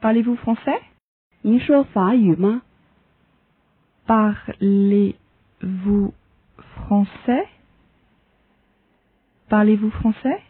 Parlez-vous français? Parlez-vous français? Parlez-vous français?